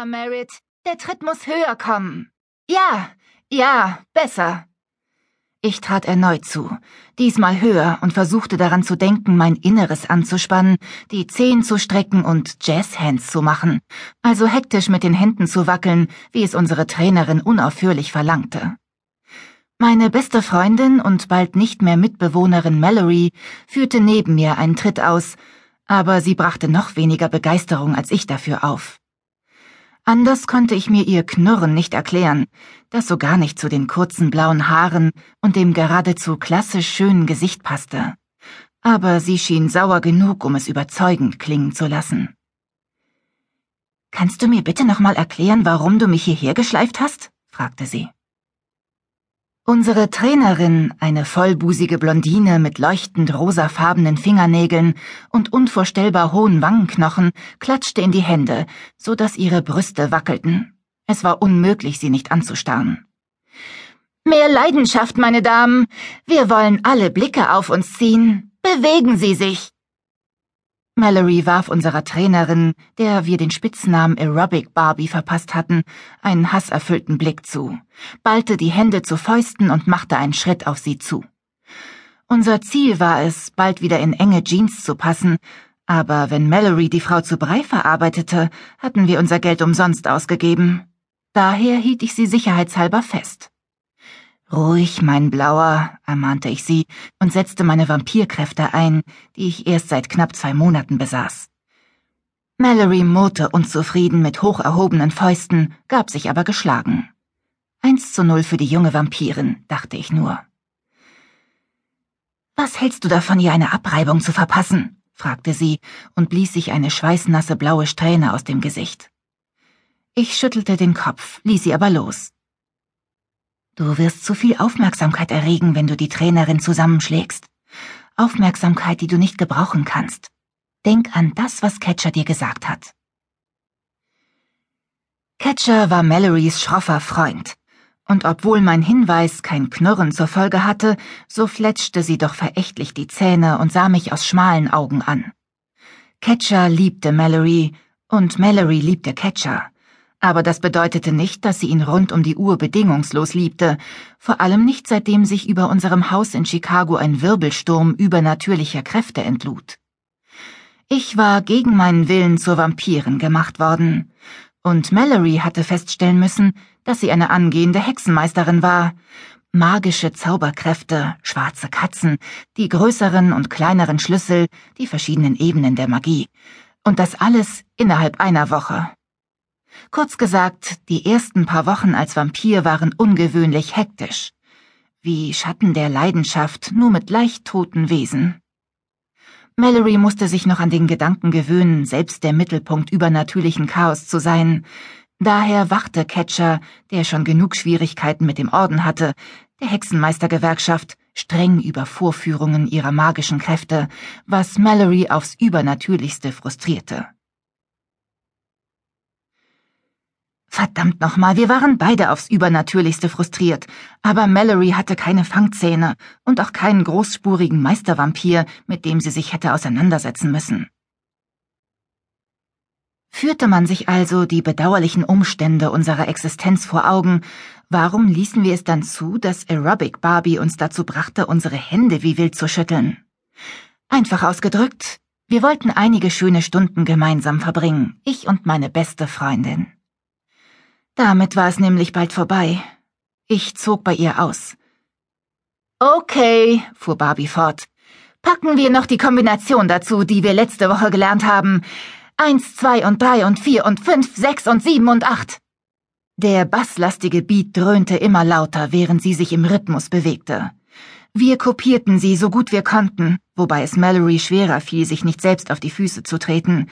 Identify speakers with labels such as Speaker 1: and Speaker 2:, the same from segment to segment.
Speaker 1: Besser, Merritt. Der Tritt muss höher kommen. Ja, ja, besser. Ich trat erneut zu, diesmal höher und versuchte daran zu denken, mein Inneres anzuspannen, die Zehen zu strecken und Jazzhands zu machen, also hektisch mit den Händen zu wackeln, wie es unsere Trainerin unaufhörlich verlangte. Meine beste Freundin und bald nicht mehr Mitbewohnerin Mallory führte neben mir einen Tritt aus, aber sie brachte noch weniger Begeisterung als ich dafür auf. Anders konnte ich mir ihr Knurren nicht erklären, das so gar nicht zu den kurzen blauen Haaren und dem geradezu klassisch schönen Gesicht passte. Aber sie schien sauer genug, um es überzeugend klingen zu lassen. Kannst du mir bitte nochmal erklären, warum du mich hierher geschleift hast? fragte sie. Unsere Trainerin, eine vollbusige Blondine mit leuchtend rosafarbenen Fingernägeln und unvorstellbar hohen Wangenknochen, klatschte in die Hände, so dass ihre Brüste wackelten. Es war unmöglich, sie nicht anzustarren. Mehr Leidenschaft, meine Damen. Wir wollen alle Blicke auf uns ziehen. Bewegen Sie sich. Mallory warf unserer Trainerin, der wir den Spitznamen Aerobic Barbie verpasst hatten, einen hasserfüllten Blick zu, ballte die Hände zu Fäusten und machte einen Schritt auf sie zu. Unser Ziel war es, bald wieder in enge Jeans zu passen, aber wenn Mallory die Frau zu Brei verarbeitete, hatten wir unser Geld umsonst ausgegeben. Daher hielt ich sie sicherheitshalber fest. Ruhig, mein Blauer, ermahnte ich sie und setzte meine Vampirkräfte ein, die ich erst seit knapp zwei Monaten besaß. Mallory murrte unzufrieden mit hoch erhobenen Fäusten, gab sich aber geschlagen. Eins zu null für die junge Vampirin, dachte ich nur. Was hältst du davon, ihr eine Abreibung zu verpassen? fragte sie und blies sich eine schweißnasse blaue Strähne aus dem Gesicht. Ich schüttelte den Kopf, ließ sie aber los. Du wirst zu viel Aufmerksamkeit erregen, wenn du die Trainerin zusammenschlägst. Aufmerksamkeit, die du nicht gebrauchen kannst. Denk an das, was Catcher dir gesagt hat. Catcher war Mallorys schroffer Freund, und obwohl mein Hinweis kein Knurren zur Folge hatte, so fletschte sie doch verächtlich die Zähne und sah mich aus schmalen Augen an. Catcher liebte Mallory, und Mallory liebte Catcher, aber das bedeutete nicht, dass sie ihn rund um die Uhr bedingungslos liebte, vor allem nicht seitdem sich über unserem Haus in Chicago ein Wirbelsturm übernatürlicher Kräfte entlud. Ich war gegen meinen Willen zur Vampirin gemacht worden, und Mallory hatte feststellen müssen, dass sie eine angehende Hexenmeisterin war. Magische Zauberkräfte, schwarze Katzen, die größeren und kleineren Schlüssel, die verschiedenen Ebenen der Magie. Und das alles innerhalb einer Woche. Kurz gesagt, die ersten paar Wochen als Vampir waren ungewöhnlich hektisch. Wie Schatten der Leidenschaft, nur mit leicht toten Wesen. Mallory musste sich noch an den Gedanken gewöhnen, selbst der Mittelpunkt übernatürlichen Chaos zu sein. Daher wachte Catcher, der schon genug Schwierigkeiten mit dem Orden hatte, der Hexenmeistergewerkschaft, streng über Vorführungen ihrer magischen Kräfte, was Mallory aufs Übernatürlichste frustrierte. Verdammt nochmal, wir waren beide aufs Übernatürlichste frustriert, aber Mallory hatte keine Fangzähne und auch keinen großspurigen Meistervampir, mit dem sie sich hätte auseinandersetzen müssen. Führte man sich also die bedauerlichen Umstände unserer Existenz vor Augen, warum ließen wir es dann zu, dass Aerobic Barbie uns dazu brachte, unsere Hände wie wild zu schütteln? Einfach ausgedrückt, wir wollten einige schöne Stunden gemeinsam verbringen, ich und meine beste Freundin. Damit war es nämlich bald vorbei. Ich zog bei ihr aus. Okay, fuhr Barbie fort. Packen wir noch die Kombination dazu, die wir letzte Woche gelernt haben. Eins, zwei und drei und vier und fünf, sechs und sieben und acht. Der basslastige Beat dröhnte immer lauter, während sie sich im Rhythmus bewegte. Wir kopierten sie so gut wir konnten, wobei es Mallory schwerer fiel, sich nicht selbst auf die Füße zu treten.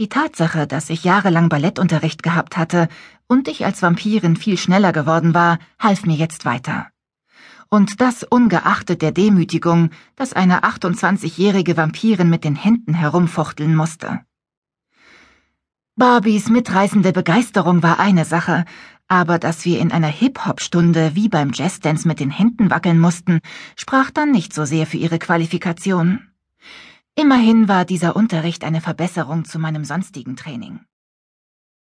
Speaker 1: Die Tatsache, dass ich jahrelang Ballettunterricht gehabt hatte und ich als Vampirin viel schneller geworden war, half mir jetzt weiter. Und das ungeachtet der Demütigung, dass eine 28-jährige Vampirin mit den Händen herumfuchteln musste. Barbies mitreißende Begeisterung war eine Sache, aber dass wir in einer Hip-Hop-Stunde wie beim Jazzdance mit den Händen wackeln mussten, sprach dann nicht so sehr für ihre Qualifikation. Immerhin war dieser Unterricht eine Verbesserung zu meinem sonstigen Training.